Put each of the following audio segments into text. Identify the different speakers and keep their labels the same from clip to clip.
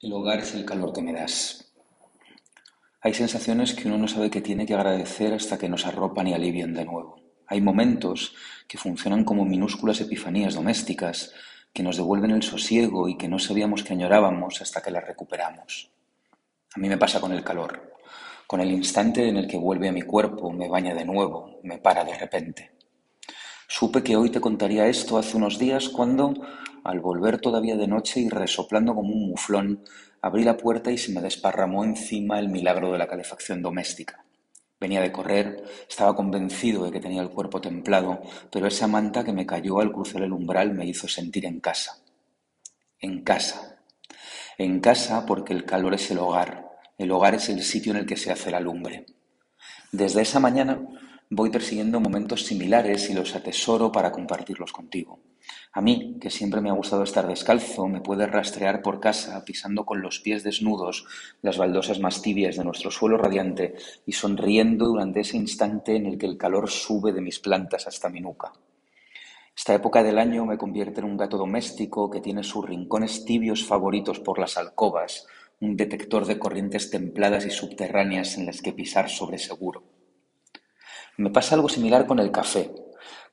Speaker 1: El hogar es el calor que me das. Hay sensaciones que uno no sabe que tiene que agradecer hasta que nos arropan y alivian de nuevo. Hay momentos que funcionan como minúsculas epifanías domésticas que nos devuelven el sosiego y que no sabíamos que añorábamos hasta que las recuperamos. A mí me pasa con el calor, con el instante en el que vuelve a mi cuerpo, me baña de nuevo, me para de repente. Supe que hoy te contaría esto hace unos días cuando, al volver todavía de noche y resoplando como un muflón, abrí la puerta y se me desparramó encima el milagro de la calefacción doméstica. Venía de correr, estaba convencido de que tenía el cuerpo templado, pero esa manta que me cayó al cruzar el umbral me hizo sentir en casa. En casa. En casa porque el calor es el hogar, el hogar es el sitio en el que se hace la lumbre. Desde esa mañana voy persiguiendo momentos similares y los atesoro para compartirlos contigo. A mí, que siempre me ha gustado estar descalzo, me puede rastrear por casa pisando con los pies desnudos las baldosas más tibias de nuestro suelo radiante y sonriendo durante ese instante en el que el calor sube de mis plantas hasta mi nuca. Esta época del año me convierte en un gato doméstico que tiene sus rincones tibios favoritos por las alcobas, un detector de corrientes templadas y subterráneas en las que pisar sobre seguro. Me pasa algo similar con el café,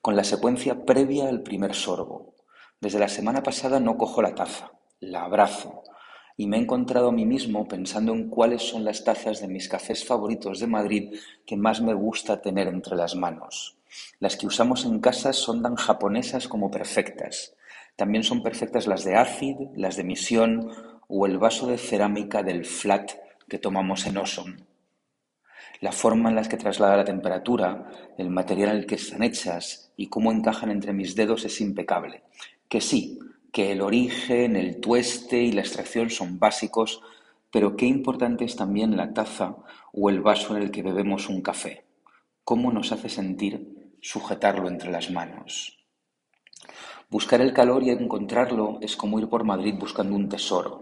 Speaker 1: con la secuencia previa al primer sorbo. Desde la semana pasada no cojo la taza, la abrazo, y me he encontrado a mí mismo pensando en cuáles son las tazas de mis cafés favoritos de Madrid que más me gusta tener entre las manos. Las que usamos en casa son tan japonesas como perfectas. También son perfectas las de Acid, las de Misión o el vaso de cerámica del flat que tomamos en Osom. La forma en la que traslada la temperatura, el material en el que están hechas y cómo encajan entre mis dedos es impecable. Que sí, que el origen, el tueste y la extracción son básicos, pero qué importante es también la taza o el vaso en el que bebemos un café. ¿Cómo nos hace sentir sujetarlo entre las manos? Buscar el calor y encontrarlo es como ir por Madrid buscando un tesoro.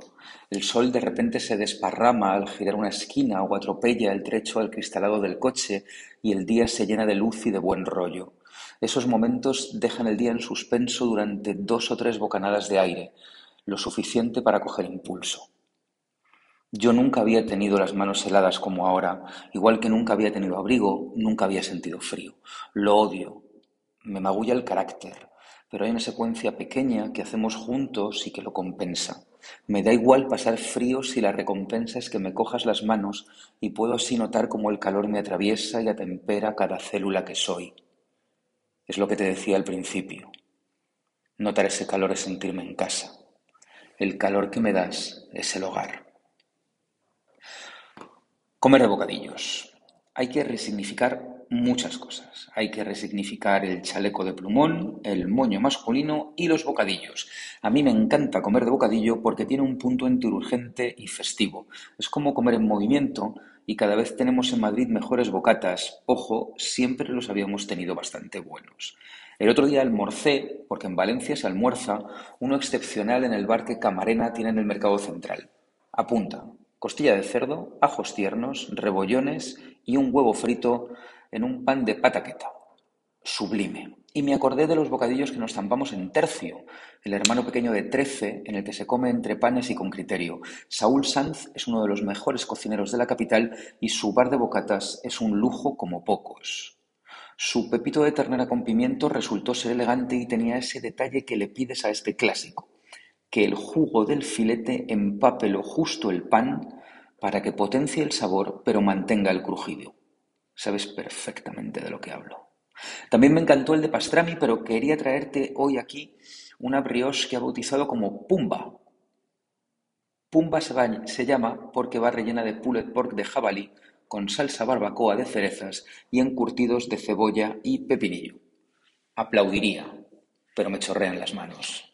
Speaker 1: El sol de repente se desparrama al girar una esquina o atropella el trecho al cristalado del coche y el día se llena de luz y de buen rollo. Esos momentos dejan el día en suspenso durante dos o tres bocanadas de aire, lo suficiente para coger impulso. Yo nunca había tenido las manos heladas como ahora, igual que nunca había tenido abrigo, nunca había sentido frío. Lo odio. Me magulla el carácter pero hay una secuencia pequeña que hacemos juntos y que lo compensa. Me da igual pasar frío si la recompensa es que me cojas las manos y puedo así notar cómo el calor me atraviesa y atempera cada célula que soy. Es lo que te decía al principio. Notar ese calor es sentirme en casa. El calor que me das es el hogar. Comer bocadillos. Hay que resignificar muchas cosas. Hay que resignificar el chaleco de plumón, el moño masculino y los bocadillos. A mí me encanta comer de bocadillo porque tiene un punto entre urgente y festivo. Es como comer en movimiento y cada vez tenemos en Madrid mejores bocatas. Ojo, siempre los habíamos tenido bastante buenos. El otro día almorcé, porque en Valencia se almuerza, uno excepcional en el bar que Camarena tiene en el Mercado Central. Apunta, costilla de cerdo, ajos tiernos, rebollones y un huevo frito en un pan de pataqueta. Sublime. Y me acordé de los bocadillos que nos zampamos en Tercio, el hermano pequeño de Trece, en el que se come entre panes y con criterio. Saúl Sanz es uno de los mejores cocineros de la capital y su bar de bocatas es un lujo como pocos. Su pepito de ternera con pimiento resultó ser elegante y tenía ese detalle que le pides a este clásico, que el jugo del filete empape lo justo el pan para que potencie el sabor pero mantenga el crujido. Sabes perfectamente de lo que hablo. También me encantó el de pastrami, pero quería traerte hoy aquí una brioche que ha bautizado como Pumba. Pumba se, llama porque va rellena de pulled pork de jabalí con salsa barbacoa de cerezas y encurtidos de cebolla y pepinillo. Aplaudiría, pero me chorrean las manos.